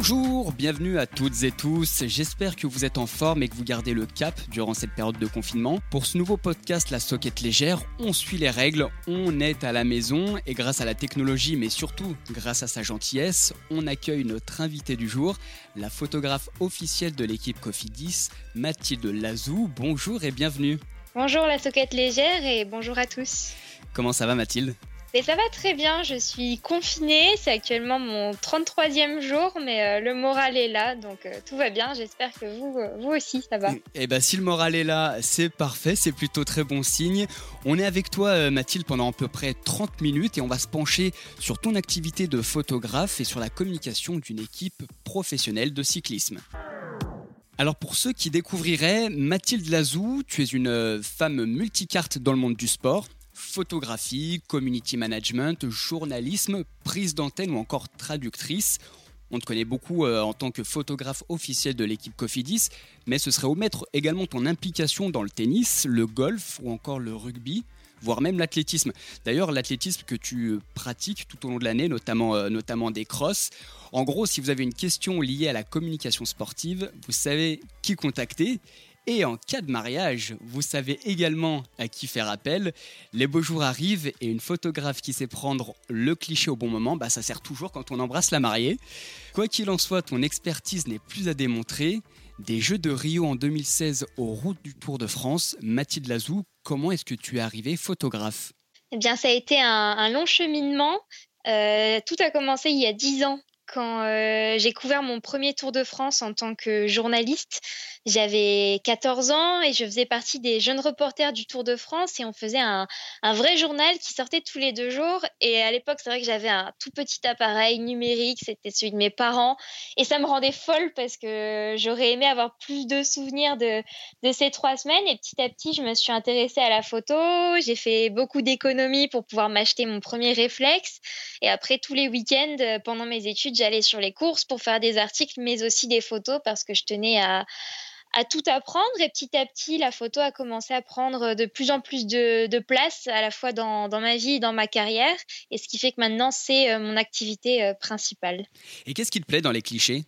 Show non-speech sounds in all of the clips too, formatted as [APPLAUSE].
Bonjour, bienvenue à toutes et tous. J'espère que vous êtes en forme et que vous gardez le cap durant cette période de confinement. Pour ce nouveau podcast La Soquette Légère, on suit les règles, on est à la maison et grâce à la technologie, mais surtout grâce à sa gentillesse, on accueille notre invité du jour, la photographe officielle de l'équipe Cofidis, Mathilde Lazou. Bonjour et bienvenue. Bonjour La Soquette Légère et bonjour à tous. Comment ça va Mathilde? Mais ça va très bien, je suis confinée, c'est actuellement mon 33e jour, mais euh, le moral est là, donc euh, tout va bien, j'espère que vous, euh, vous aussi, ça va. Eh bien si le moral est là, c'est parfait, c'est plutôt très bon signe. On est avec toi Mathilde pendant à peu près 30 minutes et on va se pencher sur ton activité de photographe et sur la communication d'une équipe professionnelle de cyclisme. Alors pour ceux qui découvriraient, Mathilde Lazou, tu es une femme multicarte dans le monde du sport photographie, community management, journalisme, prise d'antenne ou encore traductrice. On te connaît beaucoup euh, en tant que photographe officiel de l'équipe Cofidis, mais ce serait omettre également ton implication dans le tennis, le golf ou encore le rugby, voire même l'athlétisme. D'ailleurs, l'athlétisme que tu pratiques tout au long de l'année, notamment, euh, notamment des crosses. En gros, si vous avez une question liée à la communication sportive, vous savez qui contacter. Et en cas de mariage, vous savez également à qui faire appel. Les beaux jours arrivent et une photographe qui sait prendre le cliché au bon moment, bah ça sert toujours quand on embrasse la mariée. Quoi qu'il en soit, ton expertise n'est plus à démontrer. Des Jeux de Rio en 2016 aux routes du Tour de France, Mathilde Lazou, comment est-ce que tu es arrivée photographe? Eh bien, ça a été un, long cheminement. Euh, tout a commencé il y a dix ans quand euh, j'ai couvert mon premier Tour de France en tant que journaliste. J'avais 14 ans et je faisais partie des jeunes reporters du Tour de France et on faisait un, vrai journal qui sortait tous les deux jours. Et à l'époque, c'est vrai que j'avais un tout petit appareil numérique, c'était celui de mes parents. Et ça me rendait folle parce que j'aurais aimé avoir plus de souvenirs de, de ces trois semaines. Et petit à petit, je me suis intéressée à la photo. J'ai fait beaucoup d'économies pour pouvoir m'acheter mon premier réflexe. Et après, tous les week-ends, pendant mes études, j'allais sur les courses pour faire des articles, mais aussi des photos parce que je tenais à à tout apprendre et petit à petit, la photo a commencé à prendre de plus en plus de, place à la fois dans, ma vie et dans ma carrière et ce qui fait que maintenant c'est euh, mon activité euh, principale. Et qu'est-ce qui te plaît dans les clichés?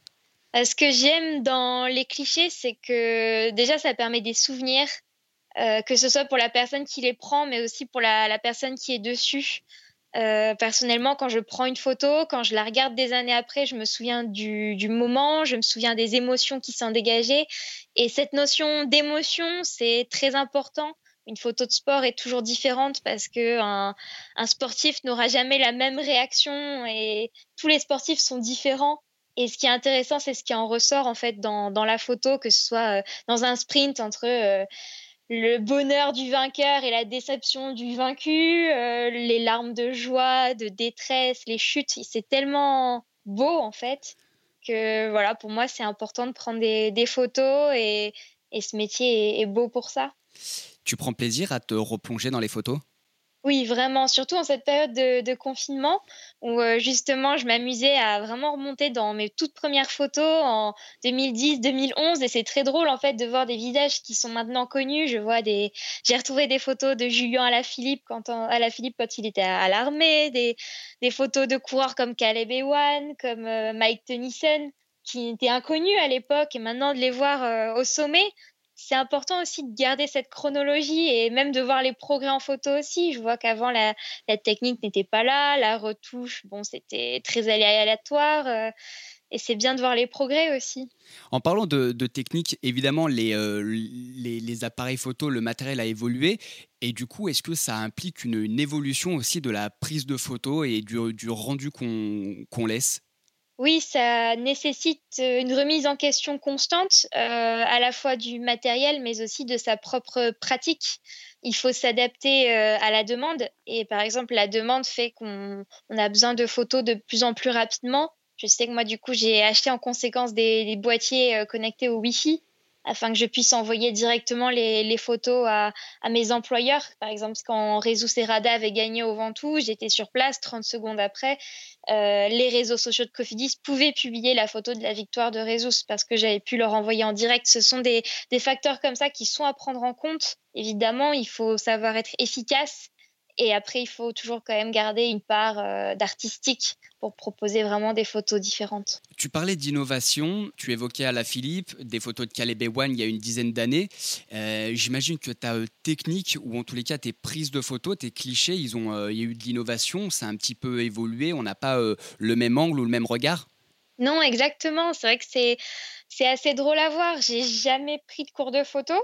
Euh, Ce que j'aime dans les clichés, c'est que déjà ça permet des souvenirs, que ce soit pour la personne qui les prend, mais aussi pour la personne qui est dessus. Euh, personnellement, quand je prends une photo, quand je la regarde des années après, je me souviens du, moment, je me souviens des émotions qui sont dégagées. Et cette notion d'émotion, c'est très important. Une photo de sport est toujours différente parce que un, sportif n'aura jamais la même réaction et tous les sportifs sont différents. Et ce qui est intéressant, c'est ce qui en ressort en fait dans, la photo, que ce soit euh, dans un sprint entre euh, le bonheur du vainqueur et la déception du vaincu, euh, les larmes de joie, de détresse, les chutes. C'est tellement beau en fait que voilà, pour moi, c'est important de prendre des, photos et, ce métier est beau pour ça. Tu prends plaisir à te replonger dans les photos? Oui, vraiment, surtout en cette période de, confinement où euh, justement je m'amusais à vraiment remonter dans mes toutes premières photos en 2010-2011 et c'est très drôle en fait de voir des visages qui sont maintenant connus. Je vois des, j'ai retrouvé des photos de Julien Alaphilippe quand Alaphilippe quand il était à, l'armée, des, photos de coureurs comme Caleb Ewan, comme euh, Mike Tennyson qui étaient inconnus à l'époque. Et maintenant de les voir euh, au sommet, c'est important aussi de garder cette chronologie et même de voir les progrès en photo aussi. Je vois qu'avant, la, technique n'était pas là, la retouche, bon, c'était très aléatoire. Euh, et c'est bien de voir les progrès aussi. En parlant de, technique, évidemment, euh, les, les, appareils photo, le matériel a évolué. Et du coup, est-ce que ça implique une, évolution aussi de la prise de photo et du rendu qu'on laisse? Oui, ça nécessite euh, une remise en question constante, euh, à la fois du matériel, mais aussi de sa propre pratique. Il faut s'adapter euh, à la demande. Et par exemple, la demande fait qu'on a besoin de photos de plus en plus rapidement. Je sais que moi, du coup, j'ai acheté en conséquence des boîtiers connectés au Wi-Fi afin que je puisse envoyer directement les, photos à, mes employeurs. Par exemple, quand Réseau Serrada avait gagné au Ventoux, j'étais sur place 30 secondes après. Euh, les réseaux sociaux de Cofidis pouvaient publier la photo de la victoire de Réseau parce que j'avais pu leur envoyer en direct. Ce sont des facteurs comme ça qui sont à prendre en compte. Évidemment, il faut savoir être efficace Et après, il faut toujours quand même garder une part euh, d'artistique pour proposer vraiment des photos différentes. Tu parlais d'innovation, tu évoquais à la Philippe des photos de Caleb One il y a une dizaine d'années. Euh, j'imagine que ta euh, technique, ou en tous les cas tes prises de photos, tes clichés, ils ont, il y a eu de l'innovation, ça a un petit peu évolué, on n'a pas le même angle ou le même regard? Non, exactement. C'est vrai que c'est, c'est assez drôle à voir. J'ai jamais pris de cours de photo.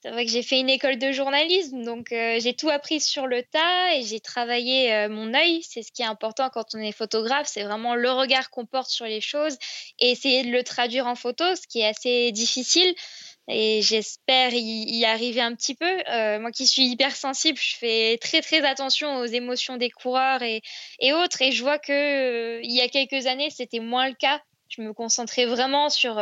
C'est vrai que j'ai fait une école de journalisme, donc euh, j'ai tout appris sur le tas et j'ai travaillé euh, mon œil. C'est ce qui est important quand on est photographe, c'est vraiment le regard qu'on porte sur les choses et essayer de le traduire en photo, ce qui est assez difficile. Et j'espère y, arriver un petit peu. Euh, moi qui suis hypersensible, je fais très très attention aux émotions des coureurs et, autres. Et je vois que il y a quelques années, c'était moins le cas. Je me concentrais vraiment sur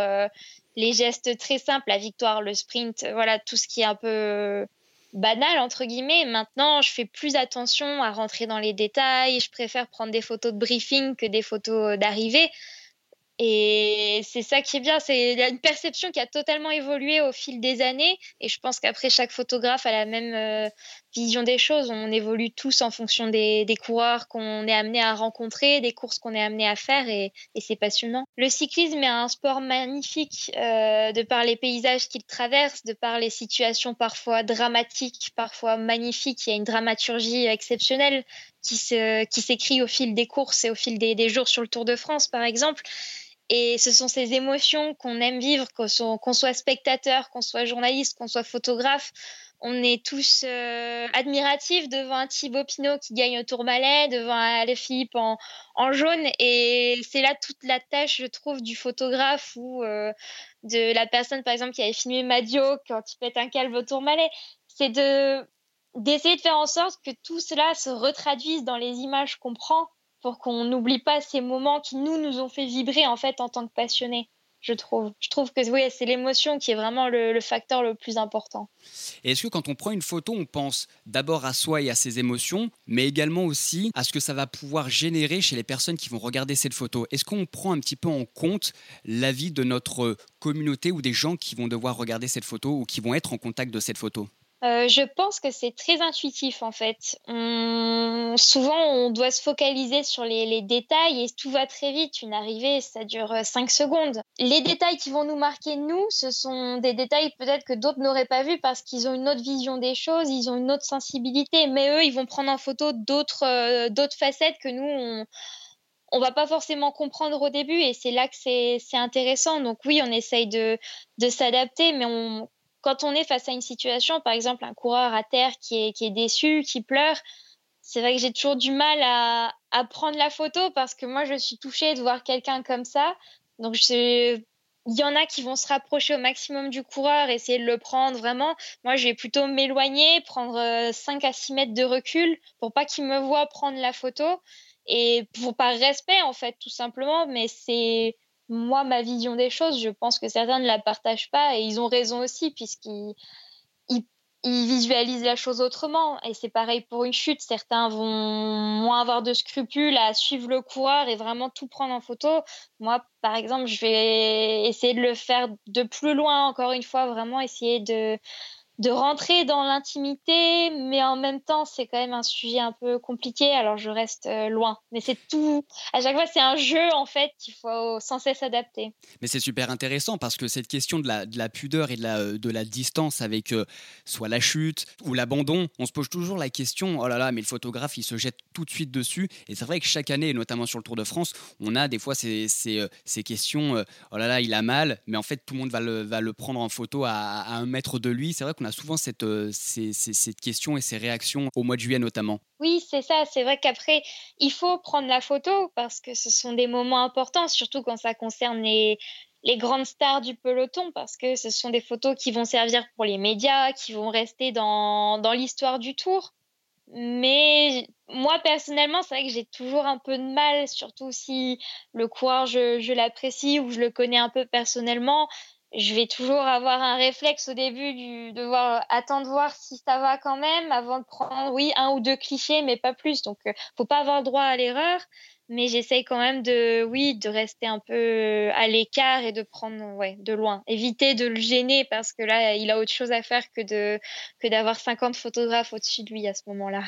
les gestes très simples, la victoire, le sprint, voilà, tout ce qui est un peu banal, entre guillemets. Maintenant, je fais plus attention à rentrer dans les détails. Je préfère prendre des photos de briefing que des photos d'arrivée. Et c'est ça qui est bien, c'est une perception qui a totalement évolué au fil des années. Et je pense qu'après, chaque photographe a la même euh, vision des choses. On évolue tous en fonction des, coureurs qu'on est amené à rencontrer, des courses qu'on est amené à faire, et, c'est passionnant. Le cyclisme est un sport magnifique euh, de par les paysages qu'il traverse, de par les situations parfois dramatiques, parfois magnifiques. Il y a une dramaturgie exceptionnelle qui s'écrit au fil des courses et au fil des jours sur le Tour de France, par exemple. Et ce sont ces émotions qu'on aime vivre, qu'on soit, spectateur, qu'on soit journaliste, qu'on soit photographe. On est tous euh, admiratifs devant un Thibaut Pinot qui gagne au Tourmalet, devant un Philippe en, en jaune. Et c'est là toute la tâche, je trouve, du photographe ou euh, de la personne, par exemple, qui avait filmé Madio quand il pète un calve au Tourmalet. C'est de d'essayer de faire en sorte que tout cela se retraduise dans les images qu'on prend pour qu'on n'oublie pas ces moments qui nous nous ont fait vibrer en fait en tant que passionnés. Je trouve. Je trouve que oui, c'est l'émotion qui est vraiment le, facteur le plus important. Est-ce que quand on prend une photo, on pense d'abord à soi et à ses émotions, mais également aussi à ce que ça va pouvoir générer chez les personnes qui vont regarder cette photo? Est-ce qu'on prend un petit peu en compte l'avis de notre communauté ou des gens qui vont devoir regarder cette photo ou qui vont être en contact de cette photo? Euh, je pense que c'est très intuitif en fait. Souvent, on doit se focaliser sur les, détails et tout va très vite. Une arrivée, ça dure 5 euh, secondes. Les détails qui vont nous marquer, nous, ce sont des détails peut-être que d'autres n'auraient pas vus parce qu'ils ont une autre vision des choses, ils ont une autre sensibilité. Mais eux, ils vont prendre en photo d'autres euh, facettes que nous, on on va pas forcément comprendre au début et c'est là que c'est intéressant. Donc oui, on essaye de, de s'adapter, mais on, quand on est face à une situation, par exemple un coureur à terre qui est, déçu, qui pleure, c'est vrai que j'ai toujours du mal à, à, prendre la photo parce que moi, je suis touchée de voir quelqu'un comme ça. Donc, il y en a qui vont se rapprocher au maximum du coureur, essayer de le prendre vraiment. Moi, je vais plutôt m'éloigner, prendre 5 euh, à 6 mètres de recul pour pas qu'il me voit prendre la photo. Et pour par respect, en fait, tout simplement. Mais c'est moi, ma vision des choses, je pense que certains ne la partagent pas et ils ont raison aussi puisqu'ils ils, visualisent la chose autrement. Et c'est pareil pour une chute. Certains vont moins avoir de scrupules à suivre le coureur et vraiment tout prendre en photo. Moi, par exemple, je vais essayer de le faire de plus loin, encore une fois, vraiment essayer de, de rentrer dans l'intimité, mais en même temps, c'est quand même un sujet un peu compliqué, alors je reste euh, loin. Mais c'est tout. À chaque fois, c'est un jeu, en fait, qu'il faut sans cesse adapter. Mais c'est super intéressant parce que cette question de la, de la pudeur et de la, de la distance avec euh, soit la chute ou l'abandon, on se pose toujours la question oh là là, mais le photographe, il se jette tout de suite dessus. Et c'est vrai que chaque année, notamment sur le Tour de France, on a des fois ces, ces, euh, ces questions oh là là, il a mal, mais en fait, tout le monde va le, va le prendre en photo à, à un mètre de lui. C'est vrai qu'on a souvent cette, euh, cette question et ces réactions au mois de juillet notamment. Oui, c'est ça. C'est vrai qu'après, il faut prendre la photo parce que ce sont des moments importants, surtout quand ça concerne les, grandes stars du peloton, parce que ce sont des photos qui vont servir pour les médias, qui vont rester dans, l'histoire du tour. Mais moi, personnellement, c'est vrai que j'ai toujours un peu de mal, surtout si le coureur, je l'apprécie ou je le connais un peu personnellement je vais toujours avoir un réflexe au début du, de voir, attendre voir si ça va quand même avant de prendre, oui, un ou deux clichés, mais pas plus. Donc, euh, faut pas avoir droit à l'erreur, mais j'essaye quand même de, oui, de rester un peu euh, à l'écart et de prendre, ouais, de loin. Éviter de le gêner parce que là, il a autre chose à faire que de, que d'avoir 50 photographes au-dessus de lui à ce moment-là.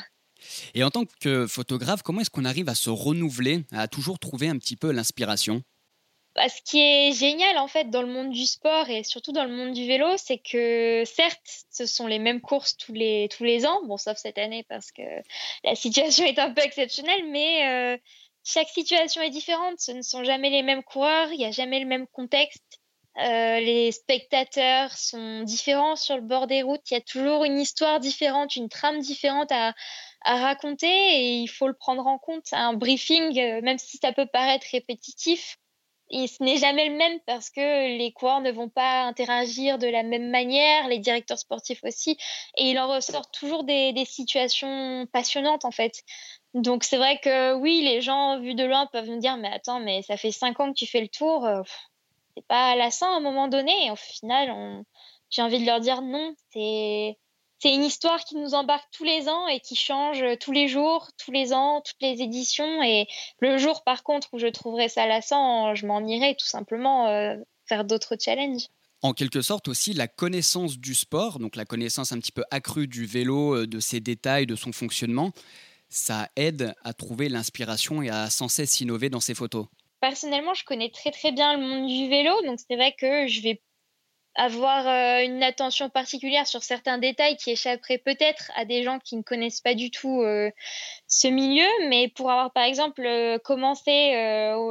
Et en tant que photographe, comment est-ce qu'on arrive à se renouveler, à toujours trouver un petit peu l'inspiration? Ce qui est génial en fait dans le monde du sport et surtout dans le monde du vélo, c'est que certes, ce sont les mêmes courses tous les, tous les ans, bon sauf cette année parce que la situation est un peu exceptionnelle, mais euh, chaque situation est différente. Ce ne sont jamais les mêmes coureurs, il n'y a jamais le même contexte. Euh, les spectateurs sont différents sur le bord des routes. Il y a toujours une histoire différente, une trame différente à, à raconter et il faut le prendre en compte. Un briefing, euh, même si ça peut paraître répétitif, ce n'est jamais le même parce que les coureurs ne vont pas interagir de la même manière, les directeurs sportifs aussi, et il en ressort toujours des, des situations passionnantes en fait. Donc c'est vrai que oui, les gens vus de loin peuvent me dire mais attends, mais ça fait cinq ans que tu fais le tour, euh, c'est pas lassant à un moment donné. Et au final, j'ai envie de leur dire non, c'est c'est une histoire qui nous embarque tous les ans et qui change tous les jours, tous les ans, toutes les éditions. Et le jour, par contre, où je trouverai ça lassant, je m'en irai tout simplement euh, faire d'autres challenges. En quelque sorte aussi la connaissance du sport, donc la connaissance un petit peu accrue du vélo, euh, de ses détails, de son fonctionnement, ça aide à trouver l'inspiration et à sans cesse innover dans ses photos. Personnellement, je connais très très bien le monde du vélo, donc c'est vrai que je vais avoir euh, une attention particulière sur certains détails qui échapperaient peut-être à des gens qui ne connaissent pas du tout euh, ce milieu. Mais pour avoir, par exemple, euh, commencé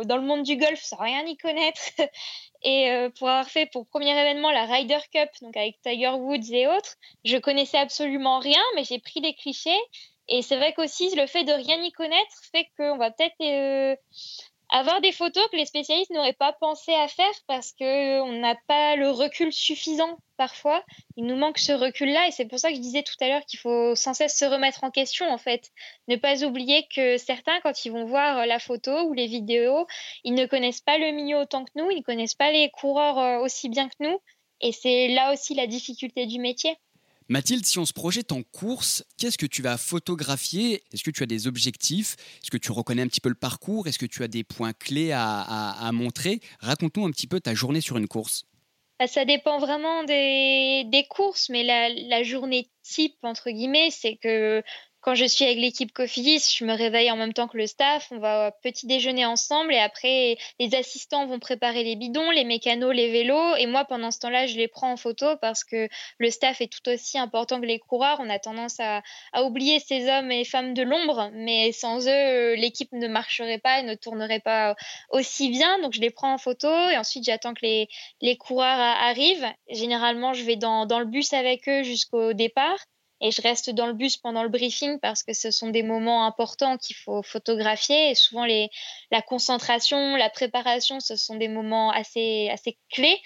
dans le monde du golf sans rien y connaître, [LAUGHS] et pour avoir fait pour premier événement la Ryder Cup, donc avec Tiger Woods et autres, je connaissais absolument rien, mais j'ai pris des clichés. Et c'est vrai qu'aussi, le fait de rien y connaître fait qu'on va peut-être avoir des photos que les spécialistes n'auraient pas pensé à faire parce qu'on n'a pas le recul suffisant parfois. Il nous manque ce recul-là et c'est pour ça que je disais tout à l'heure qu'il faut sans cesse se remettre en question en fait. Ne pas oublier que certains, quand ils vont voir la photo ou les vidéos, ils ne connaissent pas le milieu autant que nous, ils ne connaissent pas les coureurs euh, aussi bien que nous et c'est là aussi la difficulté du métier. Mathilde, si on se projette en course, qu'est-ce que tu vas photographier? Est-ce que tu as des objectifs? Est-ce que tu reconnais un petit peu le parcours? Est-ce que tu as des points clés à, montrer? Raconte-nous un petit peu ta journée sur une course. Bah, ça dépend vraiment des, courses, mais la, la, journée type, entre guillemets, c'est que quand je suis avec l'équipe Cofidis, je me réveille en même temps que le staff. On va petit déjeuner ensemble et après, les assistants vont préparer les bidons, les mécanos, les vélos. Et moi, pendant ce temps-là, je les prends en photo parce que le staff est tout aussi important que les coureurs. On a tendance à, oublier ces hommes et femmes de l'ombre, mais sans eux, l'équipe ne marcherait pas et ne tournerait pas aussi bien. Donc, je les prends en photo et ensuite, j'attends que les, coureurs arrivent. Généralement, je vais dans le bus avec eux jusqu'au départ et je reste dans le bus pendant le briefing parce que ce sont des moments importants qu'il faut photographier et souvent la concentration, la préparation, ce sont des moments assez clés.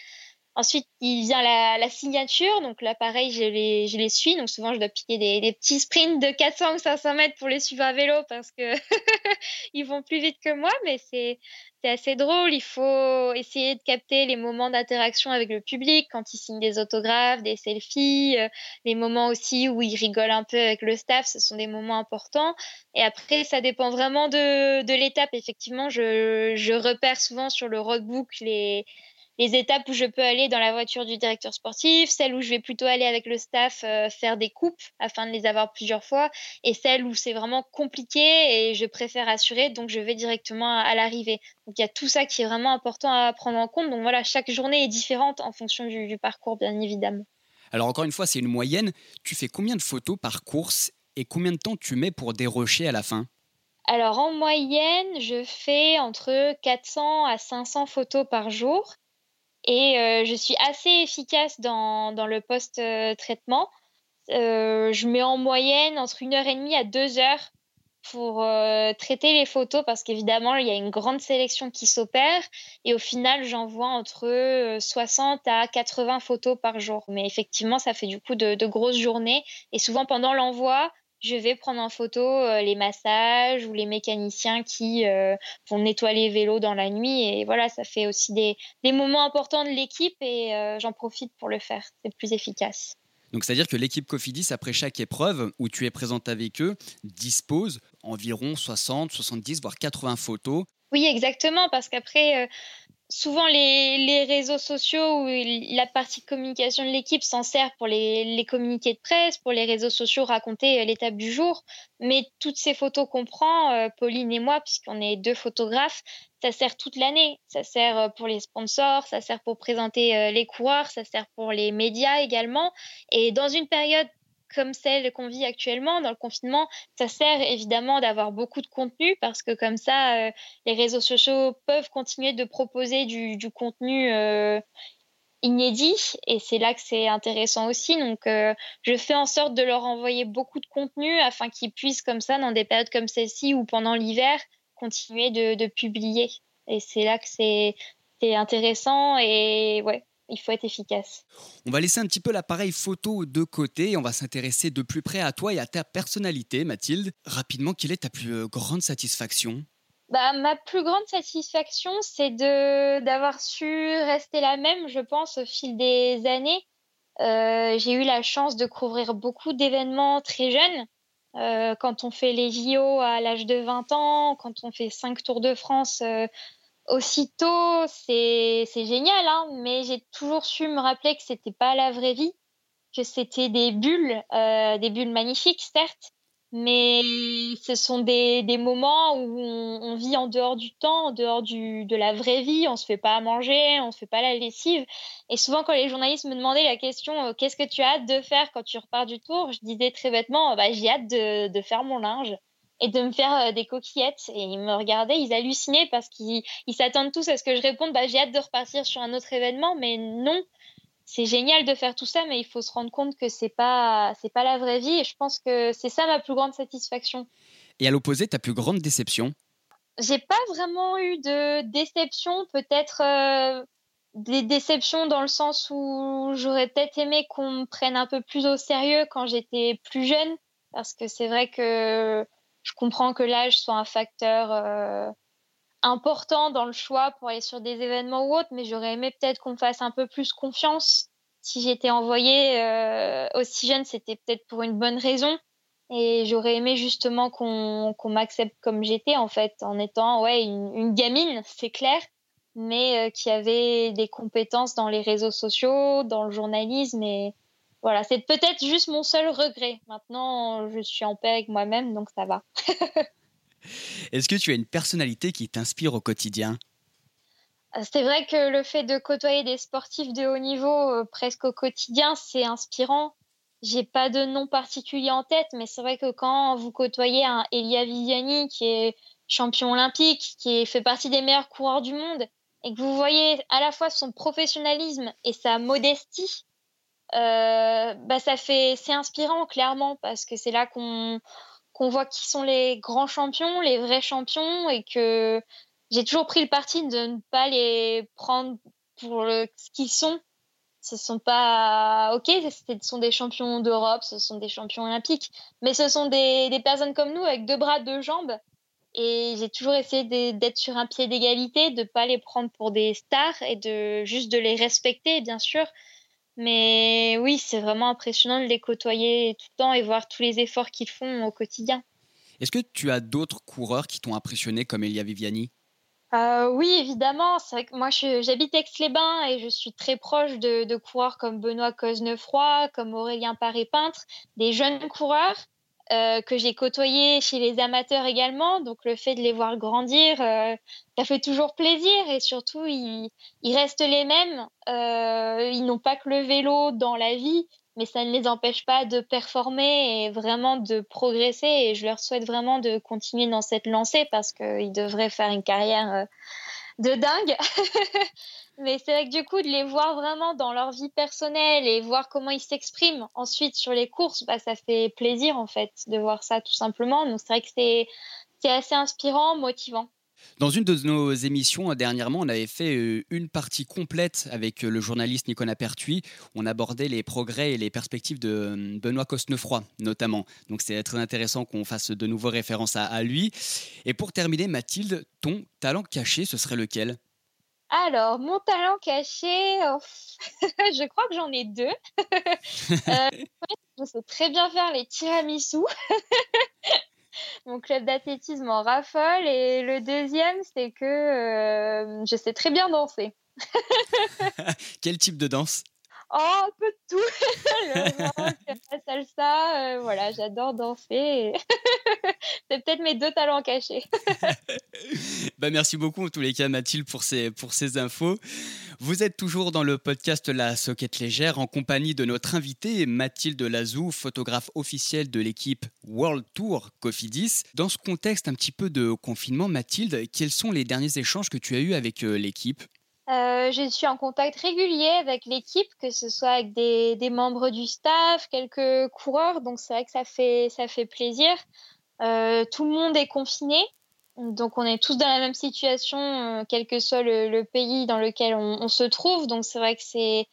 Ensuite, il vient la, signature. Donc là, pareil, je les, je les suis. Donc souvent, je dois piquer des, des, petits sprints de 400 ou 500 mètres pour les suivre à vélo parce que [LAUGHS] ils vont plus vite que moi. Mais c'est assez drôle. Il faut essayer de capter les moments d'interaction avec le public quand ils signent des autographes, des selfies, euh, les moments aussi où ils rigolent un peu avec le staff. Ce sont des moments importants. Et après, ça dépend vraiment de, de l'étape. Effectivement, je, je repère souvent sur le roadbook les les étapes où je peux aller dans la voiture du directeur sportif, celles où je vais plutôt aller avec le staff euh, faire des coupes afin de les avoir plusieurs fois, et celles où c'est vraiment compliqué et je préfère assurer, donc je vais directement à, l'arrivée. Donc il y a tout ça qui est vraiment important à prendre en compte. Donc voilà, chaque journée est différente en fonction du, parcours, bien évidemment. Alors encore une fois, c'est une moyenne. Tu fais combien de photos par course et combien de temps tu mets pour dérocher à la fin? Alors en moyenne, je fais entre 400 à 500 photos par jour. Et euh, je suis assez efficace dans, dans le post-traitement. Euh, je mets en moyenne entre une heure et demie à deux heures pour euh, traiter les photos parce qu'évidemment, il y a une grande sélection qui s'opère et au final, j'envoie entre 60 à 80 photos par jour. Mais effectivement, ça fait du coup de, de grosses journées et souvent pendant l'envoi, je vais prendre en photo euh, les massages ou les mécaniciens qui euh, vont nettoyer les vélos dans la nuit. Et voilà, ça fait aussi des, moments importants de l'équipe et euh, j'en profite pour le faire. C'est plus efficace. Donc, c'est-à-dire que l'équipe Cofidis, après chaque épreuve où tu es présente avec eux, dispose environ 60, 70, voire 80 photos. Oui, exactement, parce qu'après, souvent les, réseaux sociaux ou la partie communication de l'équipe s'en sert pour les, communiqués de presse, pour les réseaux sociaux raconter euh, l'étape du jour. Mais toutes ces photos qu'on prend, euh, Pauline et moi, puisqu'on est deux photographes, ça sert toute l'année. Ça sert euh, pour les sponsors, ça sert pour présenter les coureurs, ça sert pour les médias également. Et dans une période comme celle qu'on vit actuellement dans le confinement, ça sert évidemment d'avoir beaucoup de contenu parce que comme ça, euh, les réseaux sociaux peuvent continuer de proposer du, contenu euh, inédit et c'est là que c'est intéressant aussi. Donc, euh, je fais en sorte de leur envoyer beaucoup de contenu afin qu'ils puissent comme ça, dans des périodes comme celle-ci ou pendant l'hiver, continuer de, de publier. Et c'est là que c'est intéressant et ouais, il faut être efficace. On va laisser un petit peu l'appareil photo de côté et on va s'intéresser de plus près à toi et à ta personnalité, Mathilde. Rapidement, quelle est ta plus euh, grande satisfaction? Bah, ma plus grande satisfaction, c'est de d'avoir su rester la même, je pense, au fil des années. Euh, j'ai eu la chance de couvrir beaucoup d'événements très jeunes. Euh, quand on fait les JO à l'âge de 20 ans, quand on fait 5 Tours de France aussitôt, c'est génial, hein, mais j'ai toujours su me rappeler que c'était pas la vraie vie, que c'était des bulles, euh, des bulles magnifiques, certes, mais ce sont des, des moments où on, vit en dehors du temps, en dehors du, de la vraie vie, on se fait pas à manger, on se fait pas la lessive. Et souvent, quand les journalistes me demandaient la question euh, qu'est-ce que tu as hâte de faire quand tu repars du tour, je disais très bêtement bah, j'ai hâte de, de faire mon linge et de me faire euh, des coquillettes. Et ils me regardaient, ils hallucinaient parce qu'ils s'attendent tous à ce que je réponde bah, j'ai hâte de repartir sur un autre événement. Mais non, c'est génial de faire tout ça, mais il faut se rendre compte que c'est pas c'est pas la vraie vie. Et je pense que c'est ça ma plus grande satisfaction. Et à l'opposé, ta plus grande déception? J'ai pas vraiment eu de déception, peut-être. Euh, des déceptions dans le sens où j'aurais peut-être aimé qu'on me prenne un peu plus au sérieux quand j'étais plus jeune, parce que c'est vrai que je comprends que l'âge soit un facteur euh, important dans le choix pour aller sur des événements ou autres, mais j'aurais aimé peut-être qu'on fasse un peu plus confiance. Si j'étais envoyée euh, aussi jeune, c'était peut-être pour une bonne raison. Et j'aurais aimé justement qu'on m'accepte comme j'étais, en fait, en étant ouais, une, gamine, c'est clair, mais euh, qui avait des compétences dans les réseaux sociaux, dans le journalisme et, voilà, c'est peut-être juste mon seul regret. Maintenant, je suis en paix avec moi-même, donc ça va. [LAUGHS] Est-ce que tu as une personnalité qui t'inspire au quotidien? Euh, C'est vrai que le fait de côtoyer des sportifs de haut niveau euh, presque au quotidien, c'est inspirant. J'ai pas de nom particulier en tête, mais c'est vrai que quand vous côtoyez un Elia Viviani qui est champion olympique, qui fait partie des meilleurs coureurs du monde, et que vous voyez à la fois son professionnalisme et sa modestie, euh, bah ça fait c'est inspirant clairement parce que c'est là qu'on qu'on voit qui sont les grands champions, les vrais champions et que j'ai toujours pris le parti de ne pas les prendre pour le, ce qu'ils sont. Ce sont pas ok, ce sont des champions d'Europe, ce sont des champions olympiques, mais ce sont des, des personnes comme nous avec deux bras, deux jambes. Et j'ai toujours essayé d'être sur un pied d'égalité, de pas les prendre pour des stars et de juste de les respecter, bien sûr, mais oui, c'est vraiment impressionnant de les côtoyer tout le temps et voir tous les efforts qu'ils font au quotidien. Est-ce que tu as d'autres coureurs qui t'ont impressionné comme Elia Viviani? Euh, oui, évidemment. C'est vrai que moi, j'habite Aix-les-Bains et je suis très proche de, de coureurs comme Benoît Cosnefroy, comme Aurélien Paré-Peintre, des jeunes coureurs euh, que j'ai côtoyé chez les amateurs également. Donc le fait de les voir grandir, euh, ça fait toujours plaisir et surtout ils, restent les mêmes. Euh, ils n'ont pas que le vélo dans la vie, mais ça ne les empêche pas de performer et vraiment de progresser. Et je leur souhaite vraiment de continuer dans cette lancée parce qu'ils devraient faire une carrière de dingue. [LAUGHS] Mais c'est vrai que du coup, de les voir vraiment dans leur vie personnelle et voir comment ils s'expriment ensuite sur les courses, bah, ça fait plaisir en fait de voir ça tout simplement. Donc c'est vrai que c'est, c'est assez inspirant, motivant. Dans une de nos émissions dernièrement, on avait fait euh, une partie complète avec euh, le journaliste Nicolas Pertuis. On abordait les progrès et les perspectives de euh, Benoît Cosnefroy, notamment. Donc c'est très intéressant qu'on fasse de nouveau référence à lui. Et pour terminer, Mathilde, ton talent caché, ce serait lequel? Alors, mon talent caché, oh, [LAUGHS] je crois que j'en ai deux. [LAUGHS] euh, je sais très bien faire les tiramisu. [LAUGHS] mon club d'athlétisme en raffole. Et le deuxième, c'est que euh, je sais très bien danser. Quel type de danse? Oh, un peu de tout. [LAUGHS] la salsa, euh, voilà, j'adore danser. [LAUGHS] c'est peut-être mes deux talents cachés. [LAUGHS] bah, merci beaucoup en tous les cas Mathilde pour ces, pour ces infos. Vous êtes toujours dans le podcast La Soquette Légère en compagnie de notre invitée Mathilde Lazou, photographe officielle de l'équipe World Tour Cofidis. Dans ce contexte un petit peu de confinement, Mathilde, quels sont les derniers échanges que tu as eus avec euh, l'équipe? Euh, je suis en contact régulier avec l'équipe, que ce soit avec des, membres du staff, quelques coureurs, donc c'est vrai que ça fait, ça fait plaisir. Euh, tout le monde est confiné, donc on est tous dans la même situation, euh, quel que soit le, pays dans lequel on, se trouve. Donc c'est vrai que c'est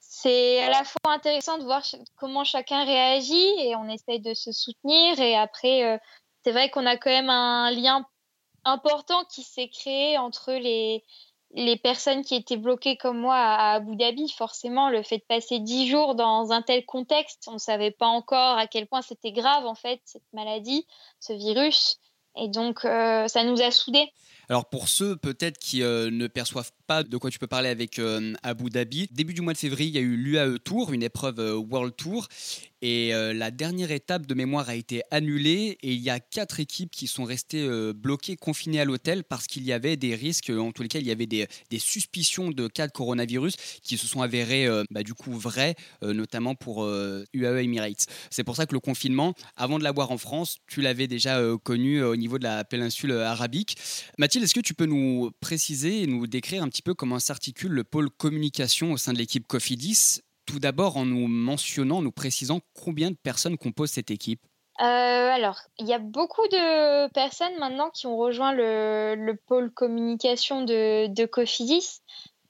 c'est à la fois intéressant de voir comment chacun réagit et on essaye de se soutenir. Et après, c'est vrai qu'on a quand même un lien important qui s'est créé entre les, les personnes qui étaient bloquées comme moi à Abu Dhabi, forcément, le fait de passer dix jours dans un tel contexte, on ne savait pas encore à quel point c'était grave, en fait, cette maladie, ce virus. Et donc, euh, ça nous a soudés. Alors pour ceux peut-être qui euh, ne perçoivent pas de quoi tu peux parler avec euh, Abu Dhabi, début du mois de février, il y a eu l'UAE Tour, une épreuve World Tour, et euh, la dernière étape de mémoire a été annulée et il y a quatre équipes qui sont restées euh, bloquées, confinées à l'hôtel parce qu'il y avait des risques, en tous les cas, il y avait des, suspicions de cas de coronavirus qui se sont avérés euh, bah, du coup vrais, notamment pour UAE Emirates. C'est pour ça que le confinement, avant de l'avoir en France, tu l'avais déjà connu au niveau de la péninsule arabique. Mathilde, est-ce que tu peux nous préciser et nous décrire un petit peu comment s'articule le pôle communication au sein de l'équipe Cofidis tout d'abord en nous mentionnant, nous précisant combien de personnes composent cette équipe euh, alors, il y a beaucoup de personnes maintenant qui ont rejoint le, pôle communication de, Cofidis.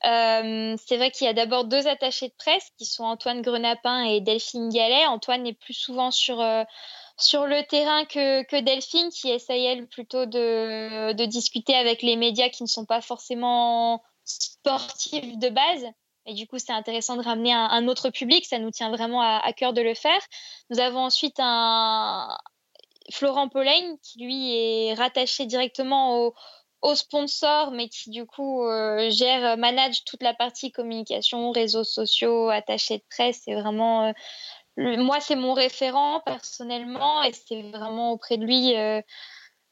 Euh, c'est vrai qu'il y a d'abord deux attachés de presse qui sont Antoine Grenapin et Delphine Gallet. Antoine est plus souvent sur, euh, sur le terrain que, que, Delphine, qui essaye elle plutôt de discuter avec les médias qui ne sont pas forcément sportifs de base. Et du coup, c'est intéressant de ramener un, autre public. Ça nous tient vraiment à, cœur de le faire. Nous avons ensuite un Florent Paulain qui, lui, est rattaché directement au, sponsor, mais qui, du coup, euh, gère, manage toute la partie communication, réseaux sociaux, attaché de presse. C'est vraiment. Euh, moi, c'est mon référent personnellement et c'est vraiment auprès de lui. Euh,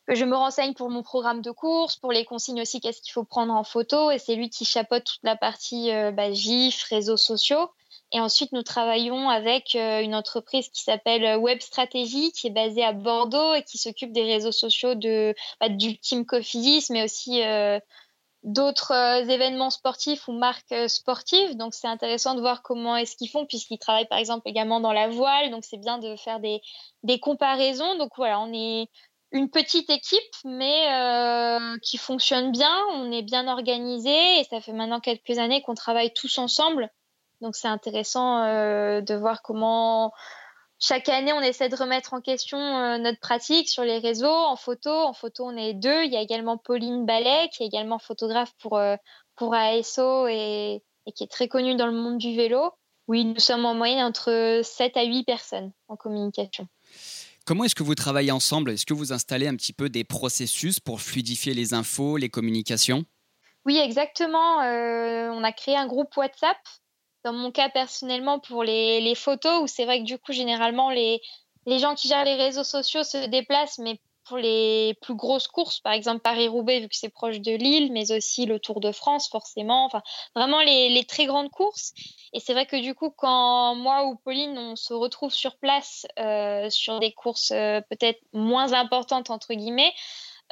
je me renseigne pour mon programme de course, pour les consignes aussi, qu'est-ce qu'il faut prendre en photo. Et c'est lui qui chapeaute toute la partie euh, bah, GIF, réseaux sociaux. Et ensuite, nous travaillons avec euh, une entreprise qui s'appelle euh, Web Stratégie, qui est basée à Bordeaux et qui s'occupe des réseaux sociaux de, bah, du Team Cofidis, mais aussi d'autres événements sportifs ou marques sportives. Donc, c'est intéressant de voir comment est-ce qu'ils font, puisqu'ils travaillent par exemple également dans la voile. Donc, c'est bien de faire des, des comparaisons. Donc, voilà, on est une petite équipe, mais euh, qui fonctionne bien. On est bien organisé et ça fait maintenant quelques années qu'on travaille tous ensemble. Donc c'est intéressant euh, de voir comment chaque année on essaie de remettre en question euh, notre pratique sur les réseaux, en photo. En photo, on est deux. Il y a également Pauline Ballet qui est également photographe pour, pour ASO et, et qui est très connue dans le monde du vélo. Oui, nous sommes en moyenne entre 7 à 8 personnes en communication. Comment est-ce que vous travaillez ensemble? Est-ce que vous installez un petit peu des processus pour fluidifier les infos, les communications? Oui, exactement. Euh, on a créé un groupe WhatsApp. Dans mon cas, personnellement, pour les, photos, où c'est vrai que du coup, généralement, les, les gens qui gèrent les réseaux sociaux se déplacent, mais pour les plus grosses courses, par exemple Paris-Roubaix, vu que c'est proche de Lille, mais aussi le Tour de France, forcément. Enfin, vraiment les, très grandes courses. Et c'est vrai que du coup, quand moi ou Pauline, on se retrouve sur place euh, sur des courses euh, peut-être moins importantes, entre guillemets,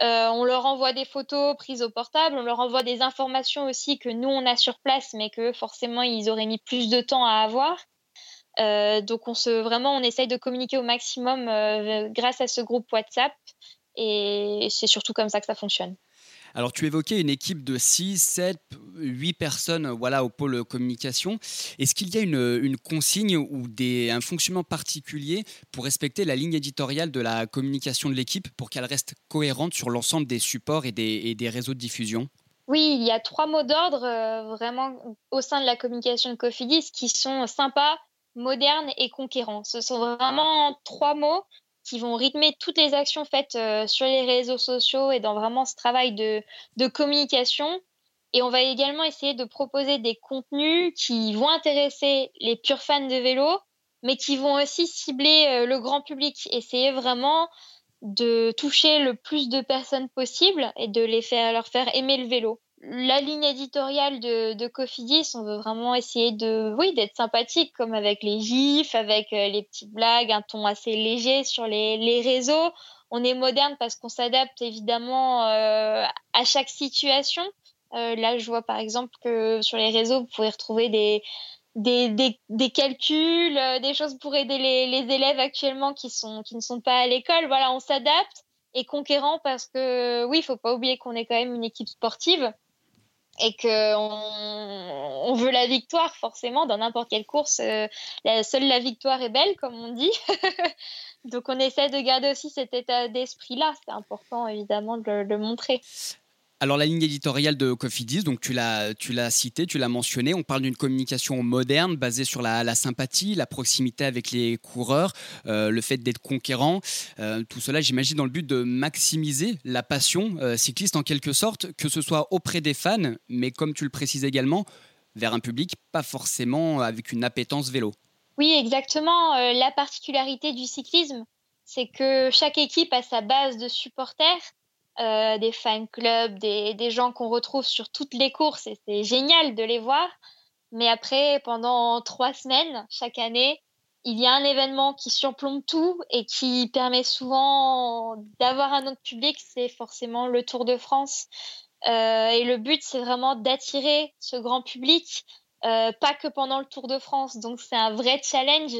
euh, on leur envoie des photos prises au portable, on leur envoie des informations aussi que nous, on a sur place, mais que forcément, ils auraient mis plus de temps à avoir. Euh, donc on se vraiment on essaye de communiquer au maximum euh, grâce à ce groupe WhatsApp et c'est surtout comme ça que ça fonctionne. Alors tu évoquais une équipe de 6, 7, 8 personnes voilà, au pôle communication. Est-ce qu'il y a une, consigne ou des, un fonctionnement particulier pour respecter la ligne éditoriale de la communication de l'équipe pour qu'elle reste cohérente sur l'ensemble des supports et des, et des, réseaux de diffusion? Oui, il y a trois mots d'ordre euh, vraiment au sein de la communication de Cofidis qui sont sympas, moderne et conquérant. Ce sont vraiment trois mots qui vont rythmer toutes les actions faites sur les réseaux sociaux et dans vraiment ce travail de, communication. Et on va également essayer de proposer des contenus qui vont intéresser les purs fans de vélo, mais qui vont aussi cibler le grand public. Essayer vraiment de toucher le plus de personnes possible et de les faire, leur faire aimer le vélo. La ligne éditoriale de, de Cofidis, on veut vraiment essayer de, oui, d'être sympathique, comme avec les gifs, avec euh, les petites blagues, un ton assez léger sur les, les réseaux. On est moderne parce qu'on s'adapte évidemment euh, à chaque situation. Euh, là, je vois par exemple que sur les réseaux, vous pouvez retrouver des, des, des, des, calculs, euh, des choses pour aider les, les, élèves actuellement qui, sont, qui ne sont pas à l'école. Voilà, on s'adapte et conquérant parce que oui, il faut pas oublier qu'on est quand même une équipe sportive et qu'on on veut la victoire forcément dans n'importe quelle course. Euh, seule la victoire est belle, comme on dit. [LAUGHS] Donc on essaie de garder aussi cet état d'esprit-là. C'est important évidemment de le montrer. Alors la ligne éditoriale de Cofidis, donc tu l'as, tu cité, tu l'as mentionné, on parle d'une communication moderne basée sur la, sympathie, la proximité avec les coureurs, euh, le fait d'être conquérant, euh, tout cela j'imagine dans le but de maximiser la passion euh, cycliste en quelque sorte, que ce soit auprès des fans, mais comme tu le précises également, vers un public pas forcément avec une appétence vélo. Oui, exactement. la particularité du cyclisme, c'est que chaque équipe a sa base de supporters euh, des fan clubs, des, des gens qu'on retrouve sur toutes les courses et c'est génial de les voir. Mais après, pendant trois semaines, chaque année, il y a un événement qui surplombe tout et qui permet souvent d'avoir un autre public, c'est forcément le Tour de France. Euh, et le but, c'est vraiment d'attirer ce grand public, euh, pas que pendant le Tour de France. Donc c'est un vrai challenge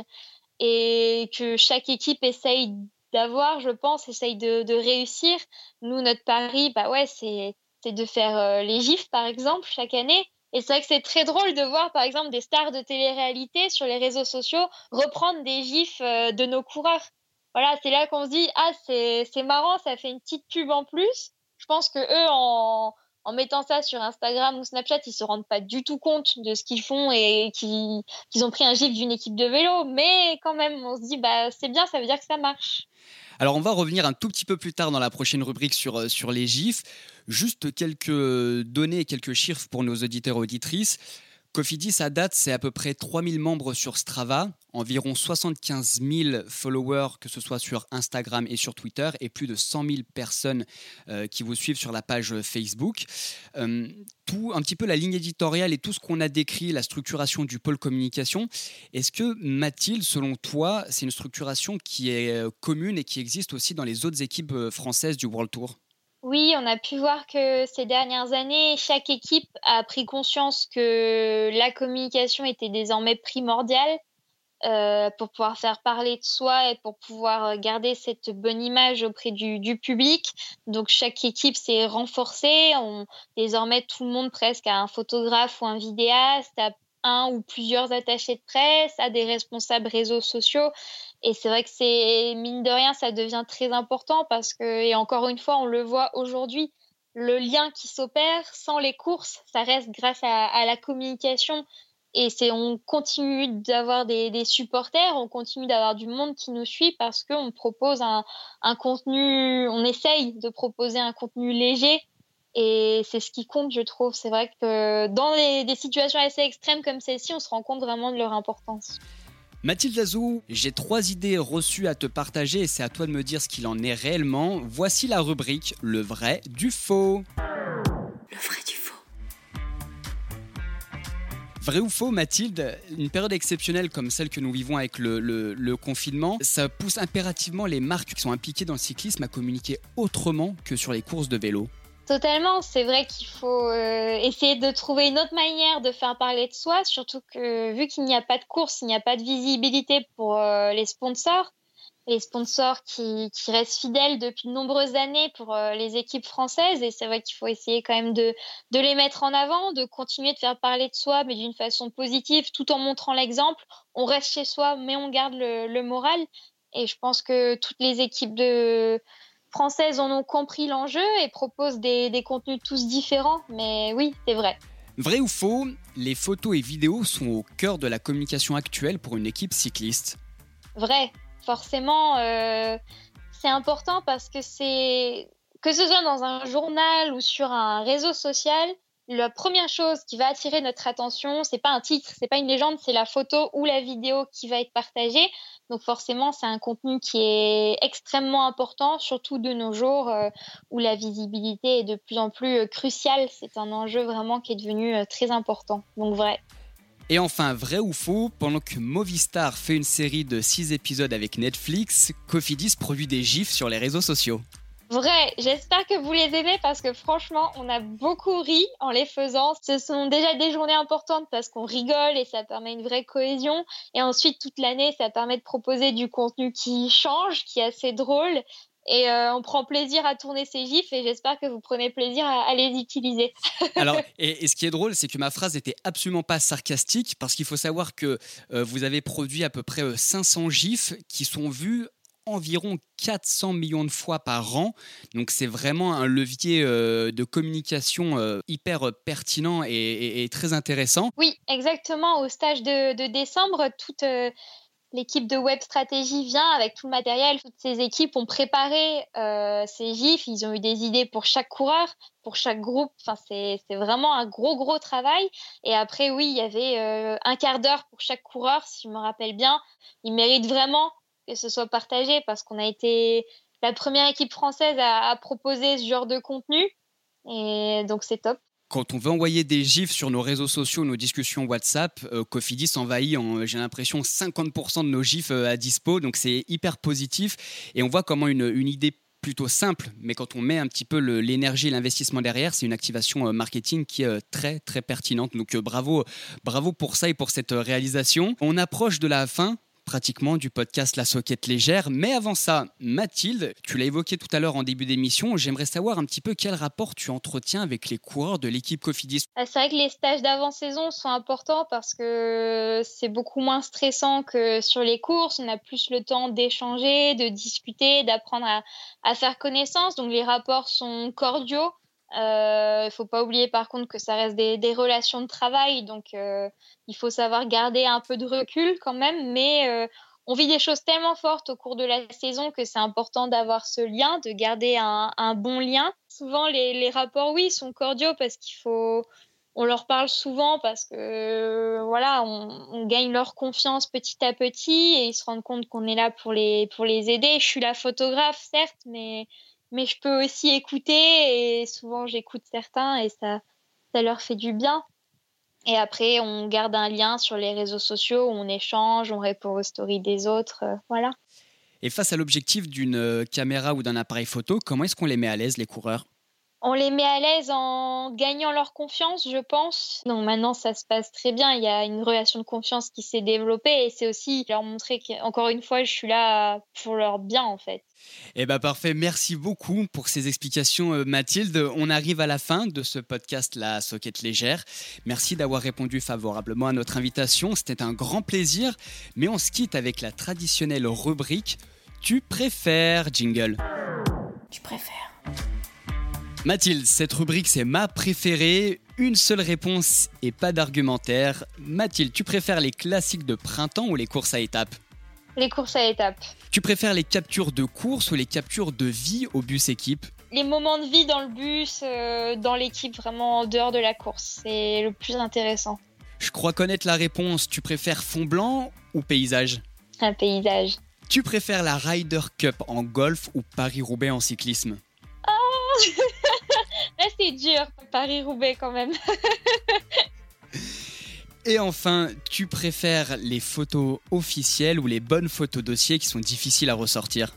et que chaque équipe essaye d'avoir, je pense, essaye de, réussir. Nous, notre pari, bah ouais, c'est de faire euh, les gifs, par exemple, chaque année. Et c'est vrai que c'est très drôle de voir, par exemple, des stars de télé-réalité sur les réseaux sociaux reprendre des gifs euh, de nos coureurs. Voilà, c'est là qu'on se dit, ah, c'est marrant, ça fait une petite pub en plus. Je pense que eux, en, en mettant ça sur Instagram ou Snapchat, ils se rendent pas du tout compte de ce qu'ils font et qu'ils ont pris un gif d'une équipe de vélo. Mais quand même, on se dit, bah, c'est bien, ça veut dire que ça marche. Alors on va revenir un tout petit peu plus tard dans la prochaine rubrique sur, euh, sur les gifs. Juste quelques données et quelques chiffres pour nos auditeurs et auditrices. Cofidis, à date, c'est à peu près 3000 membres sur Strava, environ 75 000 followers, que ce soit sur Instagram et sur Twitter, et plus de 100 000 personnes euh, qui vous suivent sur la page Facebook. Euh, tout, un petit peu la ligne éditoriale et tout ce qu'on a décrit, la structuration du pôle communication. Est-ce que, Mathilde, selon toi, c'est une structuration qui est euh, commune et qui existe aussi dans les autres équipes françaises du World Tour? Oui, on a pu voir que ces dernières années, chaque équipe a pris conscience que la communication était désormais primordiale euh, pour pouvoir faire parler de soi et pour pouvoir garder cette bonne image auprès du, du public. Donc chaque équipe s'est renforcée. On, désormais, tout le monde presque a un photographe ou un vidéaste, un ou plusieurs attachés de presse, a des responsables réseaux sociaux. Et c'est vrai que c'est, mine de rien, ça devient très important parce que, et encore une fois, on le voit aujourd'hui, le lien qui s'opère sans les courses, ça reste grâce à, la communication. Et c'est, on continue d'avoir des, des, supporters, on continue d'avoir du monde qui nous suit parce qu'on propose un, un, contenu, on essaye de proposer un contenu léger. Et c'est ce qui compte, je trouve. C'est vrai que dans des situations assez extrêmes comme celle-ci, on se rend compte vraiment de leur importance. Mathilde Azou, j'ai trois idées reçues à te partager et c'est à toi de me dire ce qu'il en est réellement. Voici la rubrique Le vrai du faux. Le vrai du faux. Vrai ou faux, Mathilde, une période exceptionnelle comme celle que nous vivons avec le, le, confinement, ça pousse impérativement les marques qui sont impliquées dans le cyclisme à communiquer autrement que sur les courses de vélo Totalement, c'est vrai qu'il faut euh, essayer de trouver une autre manière de faire parler de soi, surtout que vu qu'il n'y a pas de course, il n'y a pas de visibilité pour euh, les sponsors, les sponsors qui, restent fidèles depuis de nombreuses années pour euh, les équipes françaises, et c'est vrai qu'il faut essayer quand même de, les mettre en avant, de continuer de faire parler de soi, mais d'une façon positive, tout en montrant l'exemple. On reste chez soi, mais on garde le moral, et je pense que toutes les équipes de françaises en ont compris l'enjeu et proposent des, des contenus tous différents. Mais oui, c'est vrai. Vrai ou faux, les photos et vidéos sont au cœur de la communication actuelle pour une équipe cycliste Vrai. Forcément, c'est important parce que c'est que ce soit dans un journal ou sur un réseau social, la première chose qui va attirer notre attention, c'est pas un titre, c'est pas une légende, c'est la photo ou la vidéo qui va être partagée. Donc forcément, c'est un contenu qui est extrêmement important, surtout de nos jours euh, où la visibilité est de plus en plus euh, cruciale. C'est un enjeu vraiment qui est devenu euh, très important. Donc vrai. Et enfin, vrai ou faux, pendant que Movistar fait une série de 6 épisodes avec Netflix, Cofidis produit des gifs sur les réseaux sociaux. Vrai, j'espère que vous les aimez parce que franchement, on a beaucoup ri en les faisant. Ce sont déjà des journées importantes parce qu'on rigole et ça permet une vraie cohésion. Et ensuite, toute l'année, ça permet de proposer du contenu qui change, qui est assez drôle. Et euh, on prend plaisir à tourner ces gifs et j'espère que vous prenez plaisir à, les utiliser. [LAUGHS] Alors, et, ce qui est drôle, c'est que ma phrase n'était absolument pas sarcastique parce qu'il faut savoir que euh, vous avez produit à peu près 500 euh, gifs qui sont vus environ 400 millions de fois par an. Donc c'est vraiment un levier euh, de communication euh, hyper pertinent et, très intéressant. Oui, exactement. Au stage de, décembre, toute euh, l'équipe de Web Stratégie vient avec tout le matériel. Toutes ces équipes ont préparé ces GIFs. Ils ont eu des idées pour chaque coureur, pour chaque groupe. Enfin, c'est vraiment un gros, gros travail. Et après, oui, il y avait un quart d'heure pour chaque coureur, si je me rappelle bien. Ils méritent vraiment que ce soit partagé parce qu'on a été la première équipe française à, proposer ce genre de contenu. Et donc c'est top quand on veut envoyer des gifs sur nos réseaux sociaux, nos discussions WhatsApp, euh, Cofidis envahit, j'ai l'impression, 50% de nos gifs euh, à dispo. Donc c'est hyper positif. Et on voit comment une, idée plutôt simple, mais quand on met un petit peu l'énergie et l'investissement derrière, c'est une activation euh, marketing qui est très très pertinente. Donc bravo, bravo pour ça et pour cette réalisation. On approche de la fin pratiquement du podcast La Soquette Légère. Mais avant ça, Mathilde, tu l'as évoqué tout à l'heure en début d'émission, j'aimerais savoir un petit peu quel rapport tu entretiens avec les coureurs de l'équipe Cofidis. Ah, c'est vrai que les stages d'avant-saison sont importants parce que c'est beaucoup moins stressant que sur les courses. On a plus le temps d'échanger, de discuter, d'apprendre à, à faire connaissance. Donc les rapports sont cordiaux. Il euh, ne faut pas oublier par contre que ça reste des, relations de travail, donc euh, il faut savoir garder un peu de recul quand même, mais euh, on vit des choses tellement fortes au cours de la saison que c'est important d'avoir ce lien, de garder un, bon lien. Souvent les, rapports, oui, sont cordiaux parce qu'il faut, on leur parle souvent parce que voilà, on, gagne leur confiance petit à petit et ils se rendent compte qu'on est là pour les, pour les aider. Je suis la photographe, certes, mais mais je peux aussi écouter et souvent j'écoute certains et ça, ça leur fait du bien. Et après, on garde un lien sur les réseaux sociaux, on échange, on répond aux stories des autres, euh, voilà. Et face à l'objectif d'une euh, caméra ou d'un appareil photo, comment est-ce qu'on les met à l'aise, les coureurs? On les met à l'aise en gagnant leur confiance, je pense. Donc maintenant, ça se passe très bien. Il y a une relation de confiance qui s'est développée et c'est aussi leur montrer qu'encore une fois, je suis là pour leur bien en fait. Eh bien parfait, merci beaucoup pour ces explications euh, Mathilde. On arrive à la fin de ce podcast La Soquette Légère. Merci d'avoir répondu favorablement à notre invitation, c'était un grand plaisir. Mais on se quitte avec la traditionnelle rubrique Tu préfères jingle. Tu préfères Mathilde, cette rubrique c'est ma préférée. Une seule réponse et pas d'argumentaire. Mathilde, tu préfères les classiques de printemps ou les courses à étapes? Les courses à étapes. Tu préfères les captures de course ou les captures de vie au bus équipe? Les moments de vie dans le bus, euh, dans l'équipe, vraiment en dehors de la course. C'est le plus intéressant. Je crois connaître la réponse. Tu préfères fond blanc ou paysage? Un paysage. Tu préfères la Ryder Cup en golf ou Paris-Roubaix en cyclisme? C'est dur, Paris-Roubaix quand même. [LAUGHS] Et enfin, tu préfères les photos officielles ou les bonnes photos dossiers qui sont difficiles à ressortir?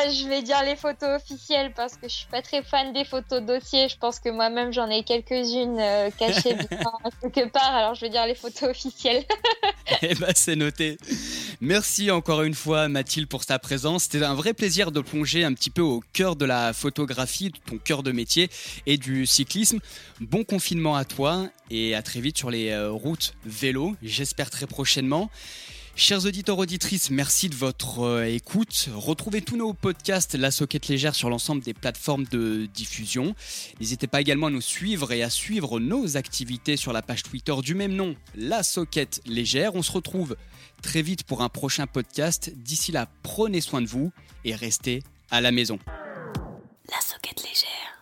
Ah, je vais dire les photos officielles parce que je suis pas très fan des photos dossiers. Je pense que moi-même j'en ai quelques-unes euh, cachées [LAUGHS] quelque part. Alors je vais dire les photos officielles. [LAUGHS] eh ben c'est noté. Merci encore une fois Mathilde pour ta présence. C'était un vrai plaisir de plonger un petit peu au cœur de la photographie, de ton cœur de métier et du cyclisme. Bon confinement à toi et à très vite sur les euh, routes vélo. J'espère très prochainement. Chers auditeurs, auditrices, merci de votre euh, écoute. Retrouvez tous nos podcasts La Soquette Légère sur l'ensemble des plateformes de diffusion. N'hésitez pas également à nous suivre et à suivre nos activités sur la page Twitter du même nom, La Soquette Légère. On se retrouve très vite pour un prochain podcast. D'ici là, prenez soin de vous et restez à la maison. La Soquette Légère.